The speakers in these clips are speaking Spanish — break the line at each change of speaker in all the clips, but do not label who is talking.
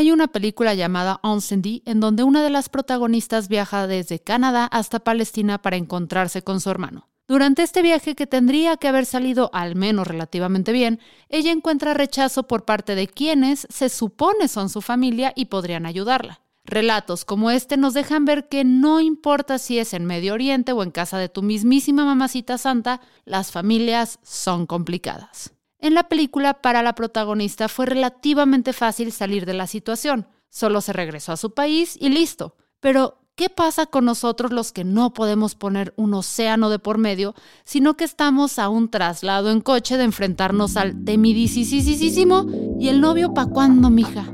Hay una película llamada Onsendy en donde una de las protagonistas viaja desde Canadá hasta Palestina para encontrarse con su hermano. Durante este viaje, que tendría que haber salido al menos relativamente bien, ella encuentra rechazo por parte de quienes se supone son su familia y podrían ayudarla. Relatos como este nos dejan ver que no importa si es en Medio Oriente o en casa de tu mismísima mamacita santa, las familias son complicadas. En la película, para la protagonista fue relativamente fácil salir de la situación. Solo se regresó a su país y listo. Pero ¿Qué pasa con nosotros los que no podemos poner un océano de por medio, sino que estamos a un traslado en coche de enfrentarnos al temidisísimo y el novio pa' cuándo, mija?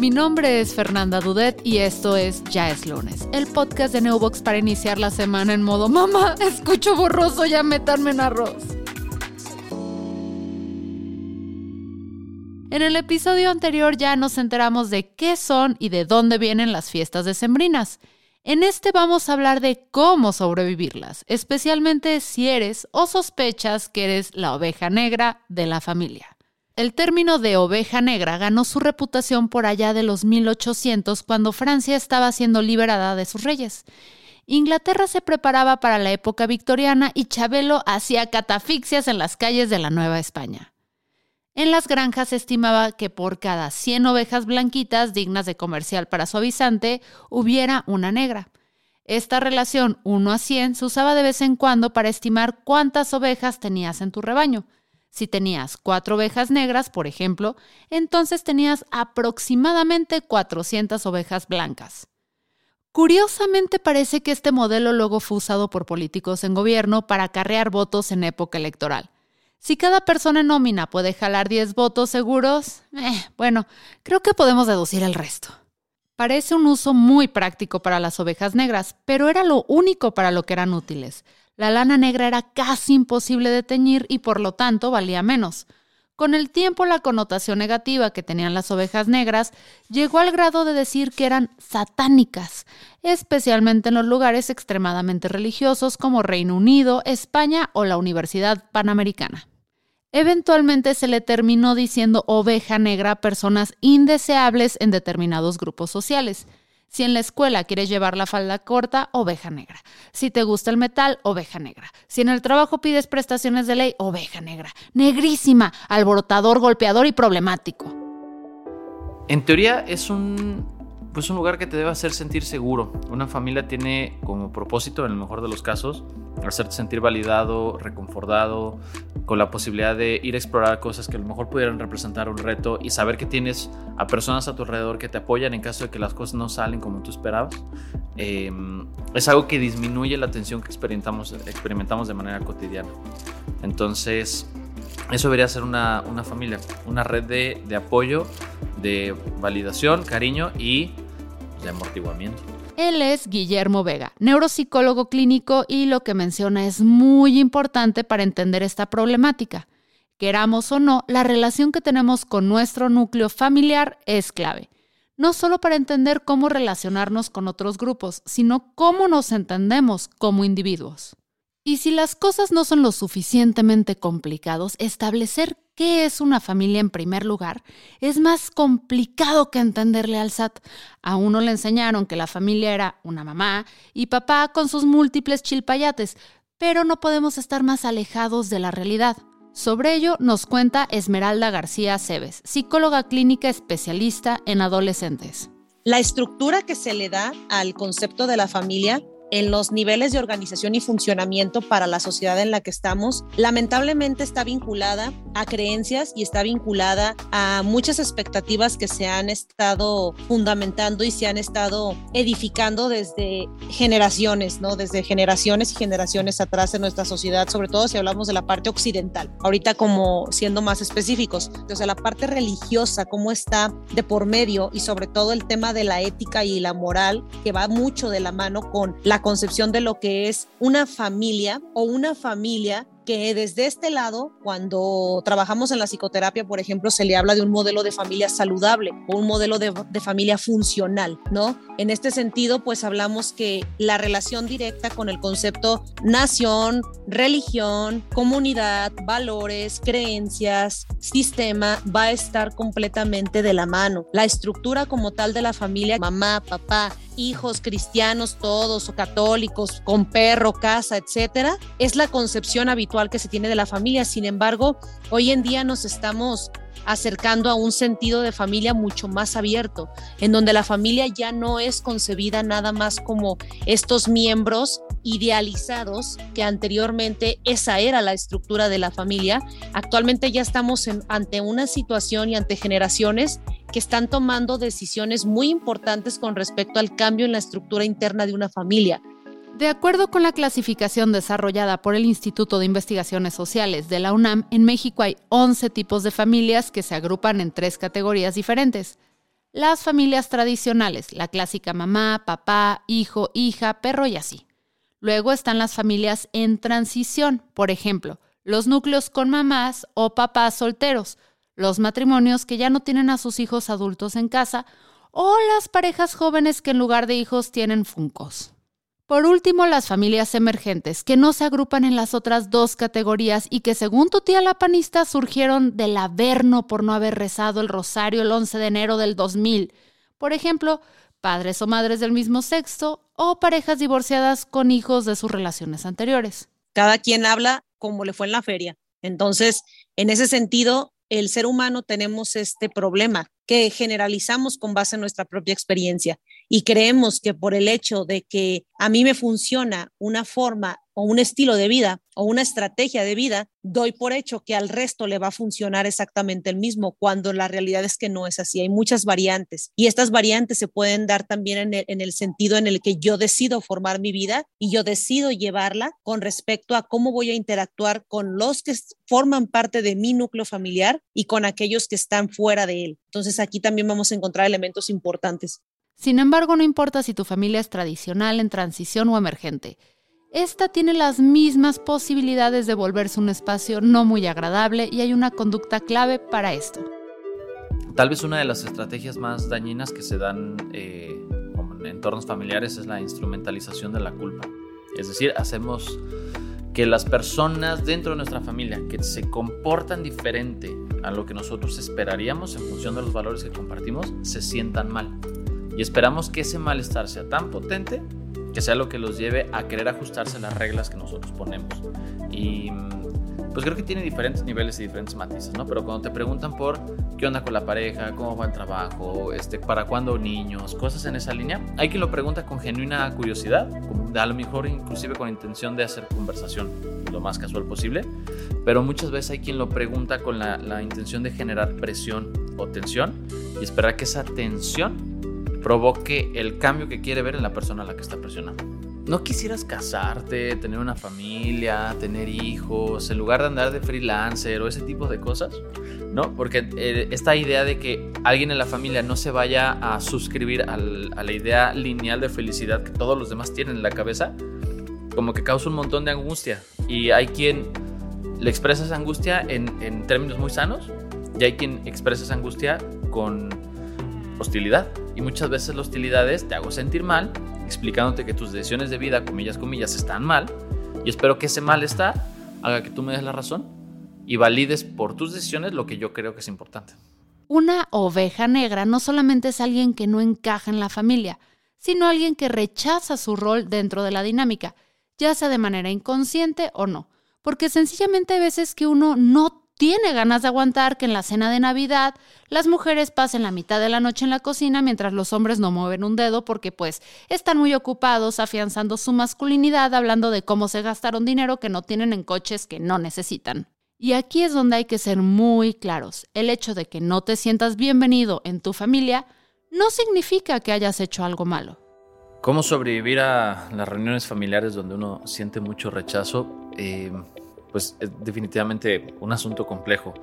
Mi nombre es Fernanda Dudet y esto es Ya es lunes, el podcast de Neobox para iniciar la semana en modo mamá, escucho borroso, ya metanme en arroz. En el episodio anterior ya nos enteramos de qué son y de dónde vienen las fiestas decembrinas. En este vamos a hablar de cómo sobrevivirlas, especialmente si eres o sospechas que eres la oveja negra de la familia. El término de oveja negra ganó su reputación por allá de los 1800 cuando Francia estaba siendo liberada de sus reyes. Inglaterra se preparaba para la época victoriana y Chabelo hacía catafixias en las calles de la Nueva España. En las granjas se estimaba que por cada 100 ovejas blanquitas dignas de comercial para suavizante hubiera una negra. Esta relación 1 a 100 se usaba de vez en cuando para estimar cuántas ovejas tenías en tu rebaño. Si tenías cuatro ovejas negras, por ejemplo, entonces tenías aproximadamente 400 ovejas blancas. Curiosamente parece que este modelo luego fue usado por políticos en gobierno para acarrear votos en época electoral. Si cada persona en nómina puede jalar 10 votos seguros, eh, bueno, creo que podemos deducir el resto. Parece un uso muy práctico para las ovejas negras, pero era lo único para lo que eran útiles. La lana negra era casi imposible de teñir y por lo tanto valía menos. Con el tiempo la connotación negativa que tenían las ovejas negras llegó al grado de decir que eran satánicas, especialmente en los lugares extremadamente religiosos como Reino Unido, España o la Universidad Panamericana. Eventualmente se le terminó diciendo oveja negra a personas indeseables en determinados grupos sociales. Si en la escuela quieres llevar la falda corta, oveja negra. Si te gusta el metal, oveja negra. Si en el trabajo pides prestaciones de ley, oveja negra. Negrísima, alborotador, golpeador y problemático.
En teoría es un pues un lugar que te debe hacer sentir seguro. Una familia tiene como propósito, en el mejor de los casos, hacerte sentir validado, reconfortado, con la posibilidad de ir a explorar cosas que a lo mejor pudieran representar un reto y saber que tienes a personas a tu alrededor que te apoyan en caso de que las cosas no salen como tú esperabas. Em, es algo que disminuye la tensión que experimentamos, experimentamos de manera cotidiana. Entonces, eso debería ser una, una familia, una red de, de apoyo de validación, cariño y de amortiguamiento.
Él es Guillermo Vega, neuropsicólogo clínico y lo que menciona es muy importante para entender esta problemática. Queramos o no, la relación que tenemos con nuestro núcleo familiar es clave. No solo para entender cómo relacionarnos con otros grupos, sino cómo nos entendemos como individuos. Y si las cosas no son lo suficientemente complicados, establecer qué es una familia en primer lugar es más complicado que entenderle al SAT. A uno le enseñaron que la familia era una mamá y papá con sus múltiples chilpayates, pero no podemos estar más alejados de la realidad. Sobre ello nos cuenta Esmeralda García Cebes, psicóloga clínica especialista en adolescentes.
La estructura que se le da al concepto de la familia en los niveles de organización y funcionamiento para la sociedad en la que estamos, lamentablemente está vinculada a creencias y está vinculada a muchas expectativas que se han estado fundamentando y se han estado edificando desde generaciones, ¿no? Desde generaciones y generaciones atrás en nuestra sociedad, sobre todo si hablamos de la parte occidental. Ahorita como siendo más específicos, entonces la parte religiosa, cómo está de por medio y sobre todo el tema de la ética y la moral que va mucho de la mano con la concepción de lo que es una familia o una familia que desde este lado, cuando trabajamos en la psicoterapia, por ejemplo, se le habla de un modelo de familia saludable o un modelo de, de, familia funcional, ¿no? En este sentido, pues hablamos que la relación directa con el concepto nación, religión, comunidad, valores, creencias, sistema, va a estar completamente de la mano. La estructura como tal de la familia, mamá, papá, hijos cristianos todos o católicos, con perro, casa, etcétera, es la concepción habitual que se tiene de la familia. Sin embargo, hoy en día nos estamos acercando a un sentido de familia mucho más abierto, en donde la familia ya no es concebida nada más como estos miembros idealizados que anteriormente esa era la estructura de la familia. Actualmente ya estamos ante una situación y ante generaciones que están tomando decisiones muy importantes con respecto al cambio en la estructura interna de una familia.
De acuerdo con la clasificación desarrollada por el Instituto de Investigaciones Sociales de la UNAM, en México hay 11 tipos de familias que se agrupan en tres categorías diferentes. Las familias tradicionales, la clásica mamá, papá, hijo, hija, perro y así. Luego están las familias en transición, por ejemplo, los núcleos con mamás o papás solteros, los matrimonios que ya no tienen a sus hijos adultos en casa o las parejas jóvenes que en lugar de hijos tienen funcos. Por último, las familias emergentes, que no se agrupan en las otras dos categorías y que según tu tía la panista surgieron del averno por no haber rezado el rosario el 11 de enero del 2000. Por ejemplo, padres o madres del mismo sexo o parejas divorciadas con hijos de sus relaciones anteriores.
Cada quien habla como le fue en la feria. Entonces, en ese sentido, el ser humano tenemos este problema que generalizamos con base en nuestra propia experiencia y creemos que por el hecho de que a mí me funciona una forma o un estilo de vida o una estrategia de vida, doy por hecho que al resto le va a funcionar exactamente el mismo, cuando la realidad es que no es así. Hay muchas variantes y estas variantes se pueden dar también en el, en el sentido en el que yo decido formar mi vida y yo decido llevarla con respecto a cómo voy a interactuar con los que forman parte de mi núcleo familiar y con aquellos que están fuera de él. Entonces aquí también vamos a encontrar elementos importantes.
Sin embargo, no importa si tu familia es tradicional, en transición o emergente. Esta tiene las mismas posibilidades de volverse un espacio no muy agradable y hay una conducta clave para esto.
Tal vez una de las estrategias más dañinas que se dan eh, en entornos familiares es la instrumentalización de la culpa. Es decir, hacemos que las personas dentro de nuestra familia que se comportan diferente a lo que nosotros esperaríamos en función de los valores que compartimos se sientan mal. Y esperamos que ese malestar sea tan potente que sea lo que los lleve a querer ajustarse a las reglas que nosotros ponemos. Y pues creo que tiene diferentes niveles y diferentes matices, ¿no? Pero cuando te preguntan por qué onda con la pareja, cómo va el trabajo, este, para cuándo niños, cosas en esa línea, hay quien lo pregunta con genuina curiosidad, a lo mejor inclusive con intención de hacer conversación lo más casual posible, pero muchas veces hay quien lo pregunta con la, la intención de generar presión o tensión y esperar que esa tensión provoque el cambio que quiere ver en la persona a la que está presionando. ¿No quisieras casarte, tener una familia, tener hijos, en lugar de andar de freelancer o ese tipo de cosas? ¿No? Porque eh, esta idea de que alguien en la familia no se vaya a suscribir a la idea lineal de felicidad que todos los demás tienen en la cabeza, como que causa un montón de angustia. Y hay quien le expresa esa angustia en, en términos muy sanos y hay quien expresa esa angustia con hostilidad. Y muchas veces la hostilidad es te hago sentir mal, explicándote que tus decisiones de vida, comillas, comillas, están mal. Y espero que ese malestar haga que tú me des la razón y valides por tus decisiones lo que yo creo que es importante.
Una oveja negra no solamente es alguien que no encaja en la familia, sino alguien que rechaza su rol dentro de la dinámica, ya sea de manera inconsciente o no, porque sencillamente hay veces que uno no tiene ganas de aguantar que en la cena de Navidad las mujeres pasen la mitad de la noche en la cocina mientras los hombres no mueven un dedo porque pues están muy ocupados afianzando su masculinidad hablando de cómo se gastaron dinero que no tienen en coches que no necesitan. Y aquí es donde hay que ser muy claros. El hecho de que no te sientas bienvenido en tu familia no significa que hayas hecho algo malo.
¿Cómo sobrevivir a las reuniones familiares donde uno siente mucho rechazo? Eh, pues es definitivamente un asunto complejo.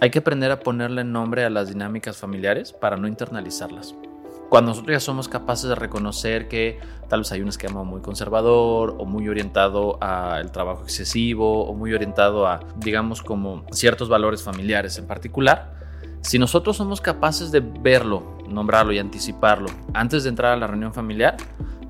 Hay que aprender a ponerle nombre a las dinámicas familiares para no internalizarlas. Cuando nosotros ya somos capaces de reconocer que tal vez hay un esquema muy conservador o muy orientado al trabajo excesivo o muy orientado a, digamos, como ciertos valores familiares en particular, si nosotros somos capaces de verlo, nombrarlo y anticiparlo antes de entrar a la reunión familiar,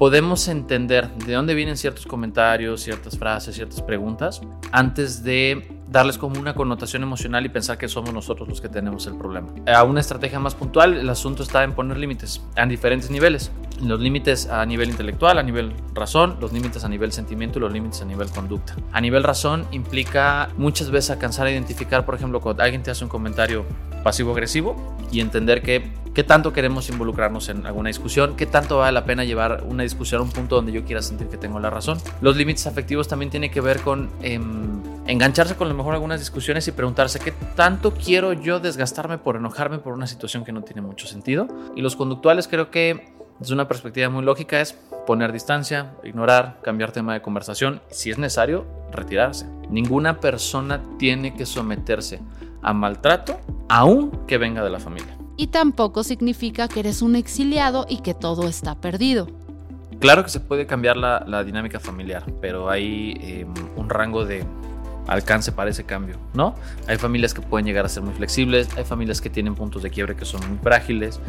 podemos entender de dónde vienen ciertos comentarios, ciertas frases, ciertas preguntas, antes de darles como una connotación emocional y pensar que somos nosotros los que tenemos el problema. A una estrategia más puntual, el asunto está en poner límites a diferentes niveles. Los límites a nivel intelectual, a nivel razón, los límites a nivel sentimiento y los límites a nivel conducta. A nivel razón implica muchas veces alcanzar a identificar, por ejemplo, cuando alguien te hace un comentario pasivo-agresivo y entender que qué tanto queremos involucrarnos en alguna discusión, qué tanto vale la pena llevar una discusión a un punto donde yo quiera sentir que tengo la razón. Los límites afectivos también tienen que ver con em, engancharse con lo mejor algunas discusiones y preguntarse qué tanto quiero yo desgastarme por enojarme por una situación que no tiene mucho sentido. Y los conductuales creo que desde una perspectiva muy lógica es poner distancia, ignorar, cambiar tema de conversación, si es necesario, retirarse. Ninguna persona tiene que someterse a maltrato, aun que venga de la familia.
Y tampoco significa que eres un exiliado y que todo está perdido.
Claro que se puede cambiar la, dinámica familiar, pero hay em, un rango de alcance para ese cambio, ¿no? Hay familias que pueden llegar a ser muy flexibles, hay familias que tienen puntos de quiebre que son muy frágiles,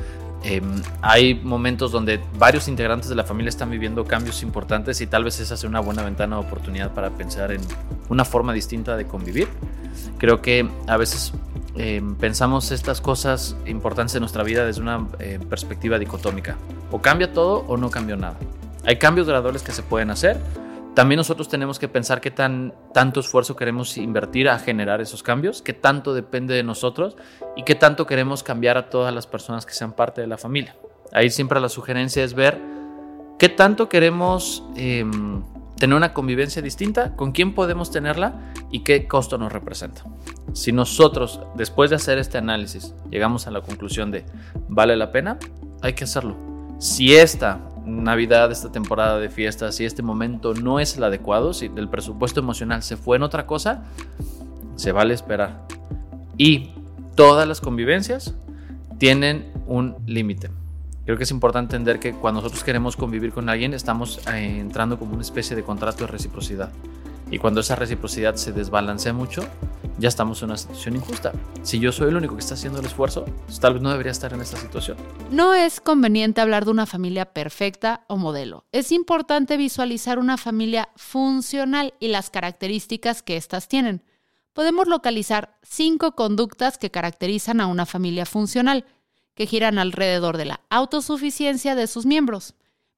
em, hay momentos donde varios integrantes de la familia están viviendo cambios importantes y tal vez esa sea una buena ventana de oportunidad para pensar en una forma distinta de convivir. Creo que a veces em, pensamos estas cosas importantes en nuestra vida desde una eh, perspectiva dicotómica. O cambia todo o no cambia nada. Hay cambios graduales que se pueden hacer, también nosotros tenemos que pensar qué tan, tanto esfuerzo queremos invertir a generar esos cambios, qué tanto depende de nosotros y qué tanto queremos cambiar a todas las personas que sean parte de la familia. Ahí siempre la sugerencia es ver qué tanto queremos em, tener una convivencia distinta, con quién podemos tenerla y qué costo nos representa. Si nosotros, después de hacer este análisis, llegamos a la conclusión de vale la pena, hay que hacerlo. Si esta Navidad, esta temporada de fiestas, si este momento no es el adecuado, si el presupuesto emocional se fue en otra cosa, se vale esperar. Y todas las convivencias tienen un límite. Creo que es importante entender que cuando nosotros queremos convivir con alguien, estamos eh, entrando como una especie de contrato de reciprocidad. Y cuando esa reciprocidad se desbalancea mucho, ya estamos en una situación injusta. Si yo soy el único que está haciendo el esfuerzo, pues tal vez no debería estar en esta situación.
No es conveniente hablar de una familia perfecta o modelo. Es importante visualizar una familia funcional y las características que éstas tienen. Podemos localizar cinco conductas que caracterizan a una familia funcional, que giran alrededor de la autosuficiencia de sus miembros.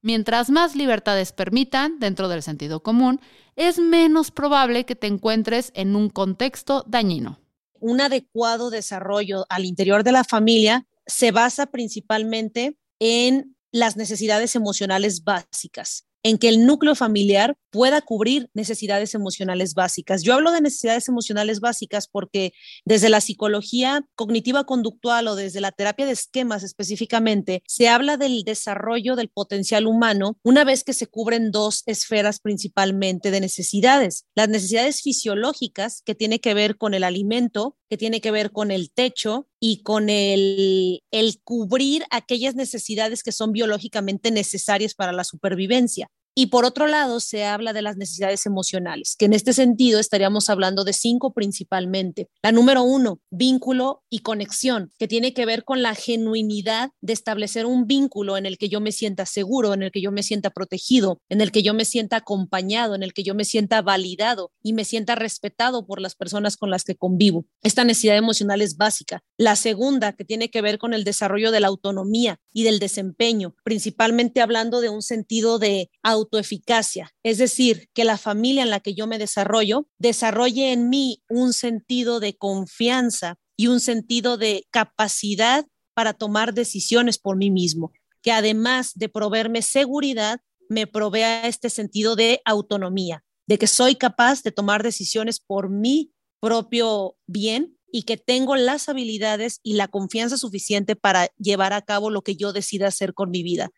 Mientras más libertades permitan, dentro del sentido común, es menos probable que te encuentres en un contexto dañino.
Un adecuado desarrollo al interior de la familia se basa principalmente en las necesidades emocionales básicas en que el núcleo familiar pueda cubrir necesidades emocionales básicas. Yo hablo de necesidades emocionales básicas porque desde la psicología cognitiva conductual o desde la terapia de esquemas específicamente, se habla del desarrollo del potencial humano una vez que se cubren dos esferas principalmente de necesidades. Las necesidades fisiológicas, que tiene que ver con el alimento, que tiene que ver con el techo y con el, el cubrir aquellas necesidades que son biológicamente necesarias para la supervivencia. Y por otro lado, se habla de las necesidades emocionales, que en este sentido estaríamos hablando de cinco principalmente. La número uno, vínculo y conexión, que tiene que ver con la genuinidad de establecer un vínculo en el que yo me sienta seguro, en el que yo me sienta protegido, en el que yo me sienta acompañado, en el que yo me sienta validado y me sienta respetado por las personas con las que convivo. Esta necesidad emocional es básica. La segunda, que tiene que ver con el desarrollo de la autonomía y del desempeño, principalmente hablando de un sentido de autonomía autoeficacia, es decir, que la familia en la que yo me desarrollo desarrolle en mí un sentido de confianza y un sentido de capacidad para tomar decisiones por mí mismo, que además de proveerme seguridad, me provea este sentido de autonomía, de que soy capaz de tomar decisiones por mi propio bien y que tengo las habilidades y la confianza suficiente para llevar a cabo lo que yo decida hacer con mi vida.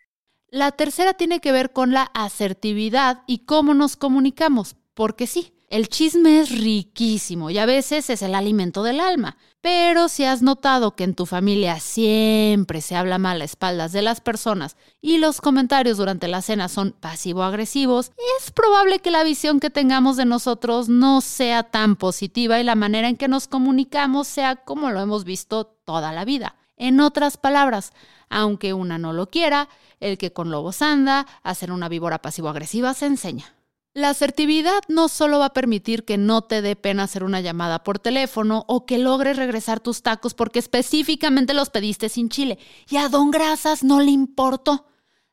La tercera tiene que ver con la asertividad y cómo nos comunicamos, porque sí, El chisme es riquísimo y a veces es el alimento del alma. Pero si has notado que en tu familia siempre se habla mal a espaldas de las personas y los comentarios durante la cena son pasivo-agresivos, es probable que la visión que tengamos de nosotros no sea tan positiva y la manera en que nos comunicamos sea como lo hemos visto toda la vida. En otras palabras, aunque una no lo quiera, el que con lobos anda, hacer una víbora pasivo-agresiva se enseña. La asertividad no solo va a permitir que no te dé pena hacer una llamada por teléfono o que logres regresar tus tacos porque específicamente los pediste sin chile y a don Grasas no le importó,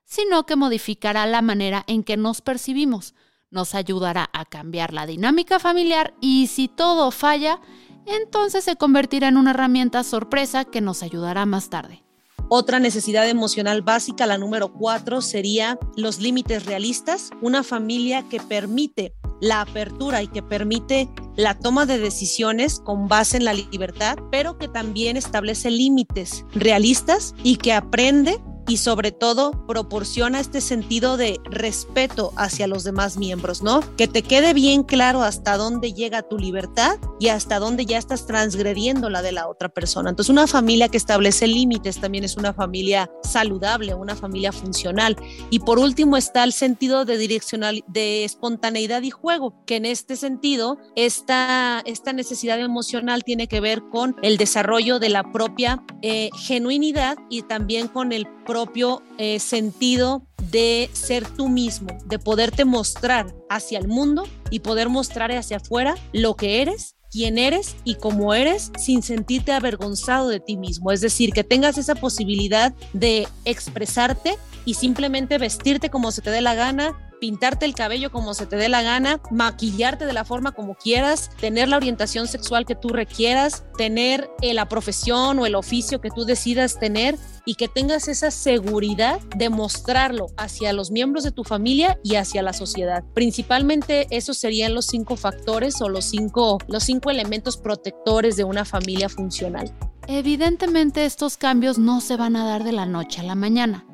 sino que modificará la manera en que nos percibimos, nos ayudará a cambiar la dinámica familiar y si todo falla, entonces se convertirá en una herramienta sorpresa que nos ayudará más tarde.
Otra necesidad emocional básica, la número cuatro, sería los límites realistas. Una familia que permite la apertura y que permite la toma de decisiones con base en la libertad, pero que también establece límites realistas y que aprende y sobre todo proporciona este sentido de respeto hacia los demás miembros, ¿no? Que te quede bien claro hasta dónde llega tu libertad y hasta dónde ya estás transgrediendo la de la otra persona. Entonces, una familia que establece límites también es una familia saludable, una familia funcional. Y por último está el sentido de direccional, de espontaneidad y juego, que en este sentido, esta, esta necesidad emocional tiene que ver con el desarrollo de la propia eh, genuinidad y también con el propio eh, sentido de ser tú mismo, de poderte mostrar hacia el mundo y poder mostrar hacia afuera lo que eres quién eres y cómo eres sin sentirte avergonzado de ti mismo. Es decir, que tengas esa posibilidad de expresarte y simplemente vestirte como se te dé la gana, pintarte el cabello como se te dé la gana, maquillarte de la forma como quieras, tener la orientación sexual que tú requieras, tener eh, la profesión o el oficio que tú decidas tener y que tengas esa seguridad de mostrarlo hacia los miembros de tu familia y hacia la sociedad. Principalmente esos serían los cinco factores o los cinco, los cinco elementos protectores de una familia funcional.
Evidentemente estos cambios no se van a dar de la noche a la mañana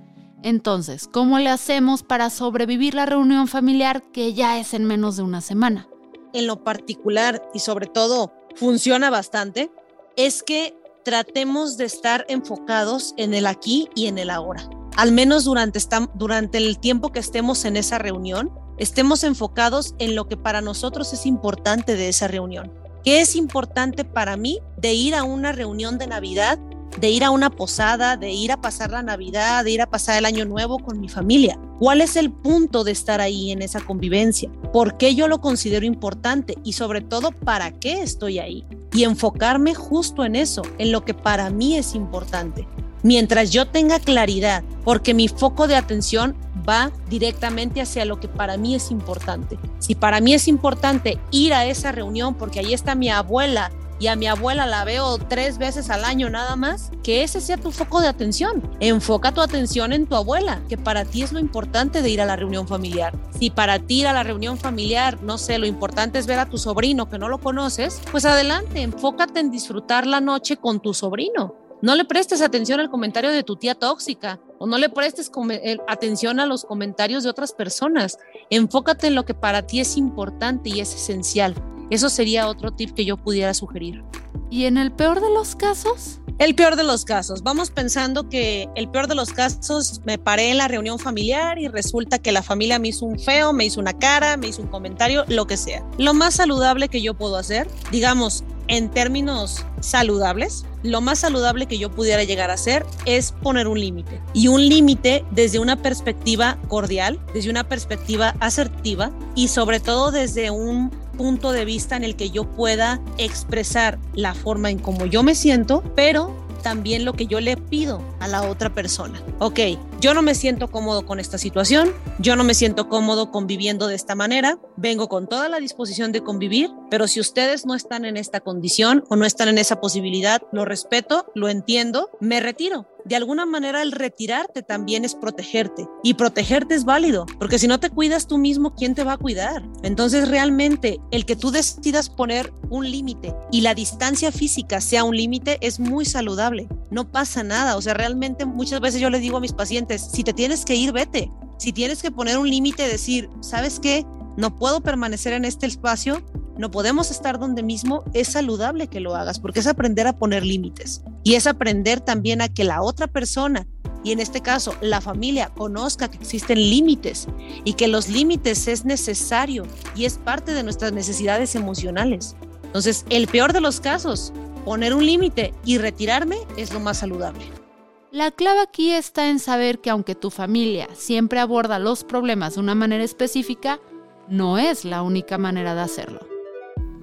entonces, ¿cómo le hacemos para sobrevivir la reunión familiar que ya es en menos de una semana?
En lo particular y sobre todo funciona bastante, es que tratemos de estar enfocados en el aquí y en el ahora. Al menos durante, el tiempo que estemos en esa reunión, estemos enfocados en lo que para nosotros es importante de esa reunión. ¿Qué es importante para mí de ir a una reunión de Navidad de ir a una posada, de ir a pasar la Navidad, de ir a pasar el Año Nuevo con mi familia. ¿Cuál es el punto de estar ahí en esa convivencia? ¿Por qué yo lo considero importante? Y sobre todo, ¿para qué estoy ahí? Y enfocarme justo en eso, en lo que para mí es importante. Mientras yo tenga claridad, porque mi foco de atención va directamente hacia lo que para mí es importante. Si para mí es importante ir a esa reunión porque ahí está mi abuela y a mi abuela la veo tres veces al año nada más, que ese sea tu foco de atención. Enfoca tu atención en tu abuela, que para ti es lo importante de ir a la reunión familiar. Si para ti ir a la reunión familiar, no sé, lo importante es ver a tu sobrino que no lo conoces, pues adelante, enfócate en disfrutar la noche con tu sobrino. No le prestes atención al comentario de tu tía tóxica o no le prestes eh, atención a los comentarios de otras personas. Enfócate en lo que para ti es importante y es esencial. Eso sería otro tip que yo pudiera sugerir.
¿Y en el peor de los casos?
El peor de los casos. Vamos pensando que el peor de los casos me paré en la reunión familiar y resulta que la familia me hizo un feo, me hizo una cara, me hizo un comentario, lo que sea. Lo más saludable que yo puedo hacer, digamos, en términos saludables, lo más saludable que yo pudiera llegar a hacer es poner un límite. Y un límite desde una perspectiva cordial, desde una perspectiva asertiva y sobre todo desde un punto de vista en el que yo pueda expresar la forma en cómo yo me siento, pero también lo que yo le pido a la otra persona. Ok, yo no me siento cómodo con esta situación, yo no me siento cómodo conviviendo de esta manera, vengo con toda la disposición de convivir, pero si ustedes no están en esta condición o no están en esa posibilidad, lo respeto, lo entiendo, me retiro. De alguna manera el retirarte también es protegerte y protegerte es válido, porque si no te cuidas tú mismo, ¿quién te va a cuidar? Entonces realmente el que tú decidas poner un límite y la distancia física sea un límite es muy saludable, no pasa nada, o sea, realmente muchas veces yo les digo a mis pacientes, si te tienes que ir, vete, si tienes que poner un límite, decir, ¿sabes qué? no puedo permanecer en este espacio, no podemos estar donde mismo, es saludable que lo hagas, porque es aprender a poner límites y es aprender también a que la otra persona, y en este caso la familia, conozca que existen límites y que los límites es necesario y es parte de nuestras necesidades emocionales. Entonces, el peor de los casos, poner un límite y retirarme es lo más saludable.
La clave aquí está en saber que aunque tu familia siempre aborda los problemas de una manera específica, no es la única manera de hacerlo.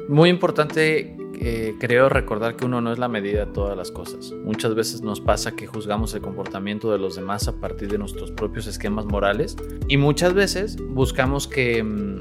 Muy importante, eh, creo, recordar que uno no es la medida de todas las cosas. Muchas veces nos pasa que juzgamos el comportamiento de los demás a partir de nuestros propios esquemas morales y muchas veces buscamos que mm,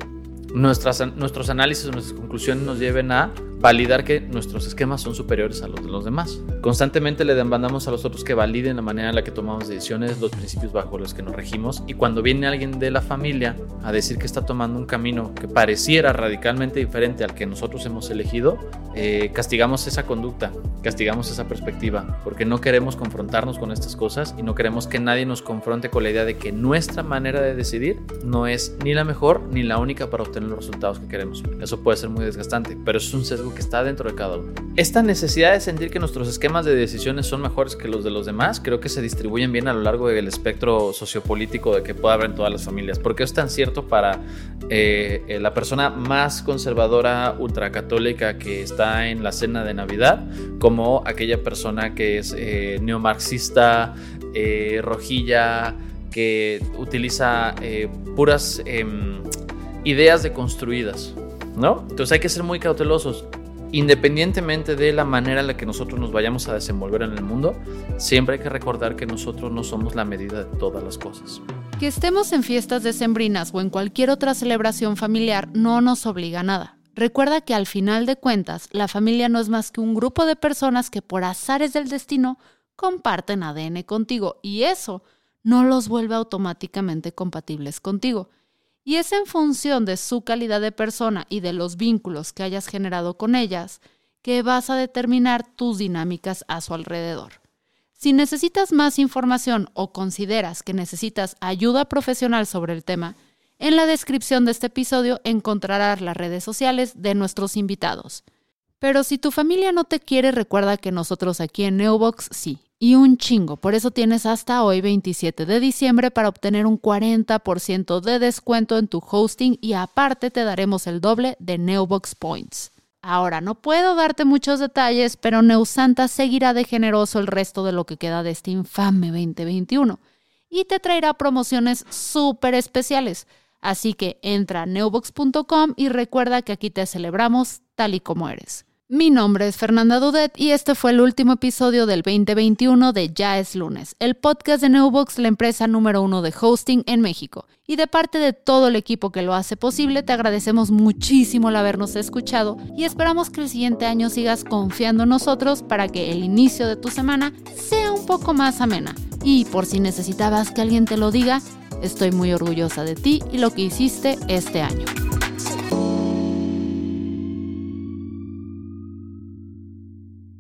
nuestras, nuestros análisis nuestras conclusiones nos lleven a validar que nuestros esquemas son superiores a los de los demás. Constantemente le demandamos a los otros que validen la manera en la que tomamos decisiones, los principios bajo los que nos regimos y cuando viene alguien de la familia a decir que está tomando un camino que pareciera radicalmente diferente al que nosotros hemos elegido, eh, castigamos esa conducta, castigamos esa perspectiva, porque no queremos confrontarnos con estas cosas y no queremos que nadie nos confronte con la idea de que nuestra manera de decidir no es ni la mejor ni la única para obtener los resultados que queremos. Eso puede ser muy desgastante, pero es un sesgo que está dentro de cada uno. Esta necesidad de sentir que nuestros esquemas de decisiones son mejores que los de los demás, creo que se distribuyen bien a lo largo del espectro sociopolítico de que pueda haber en todas las familias, porque es tan cierto para eh, eh, la persona más conservadora ultracatólica que está en la cena de Navidad, como aquella persona que es eh, neomarxista, rojilla, que utiliza puras em, ideas deconstruidas. ¿no? Entonces hay que ser muy cautelosos. Independientemente de la manera en la que nosotros nos vayamos a desenvolver en el mundo, siempre hay que recordar que nosotros no somos la medida de todas las cosas.
Que estemos en fiestas decembrinas o en cualquier otra celebración familiar no nos obliga a nada. Recuerda que al final de cuentas, la familia no es más que un grupo de personas que por azares del destino comparten ADN contigo y eso no los vuelve automáticamente compatibles contigo y es en función de su calidad de persona y de los vínculos que hayas generado con ellas que vas a determinar tus dinámicas a su alrededor. Si necesitas más información o consideras que necesitas ayuda profesional sobre el tema, en la descripción de este episodio encontrarás las redes sociales de nuestros invitados. Pero si tu familia no te quiere, recuerda que nosotros aquí en Neobox sí y un chingo. Por eso tienes hasta hoy 27 de diciembre para obtener un 40% de descuento en tu hosting y aparte te daremos el doble de Neobox Points. Ahora, no puedo darte muchos detalles, pero Neusanta seguirá de generoso el resto de lo que queda de este infame 2021 y te traerá promociones súper especiales. Así que entra a neobox.com y recuerda que aquí te celebramos tal y como eres. Mi nombre es Fernanda Dudet y este fue el último episodio del 2021 de Ya es lunes, el podcast de Newbox, la empresa número uno de hosting en México. Y de parte de todo el equipo que lo hace posible, te agradecemos muchísimo el habernos escuchado y esperamos que el siguiente año sigas confiando en nosotros para que el inicio de tu semana sea un poco más amena. Y por si necesitabas que alguien te lo diga, estoy muy orgullosa de ti y lo que hiciste este año.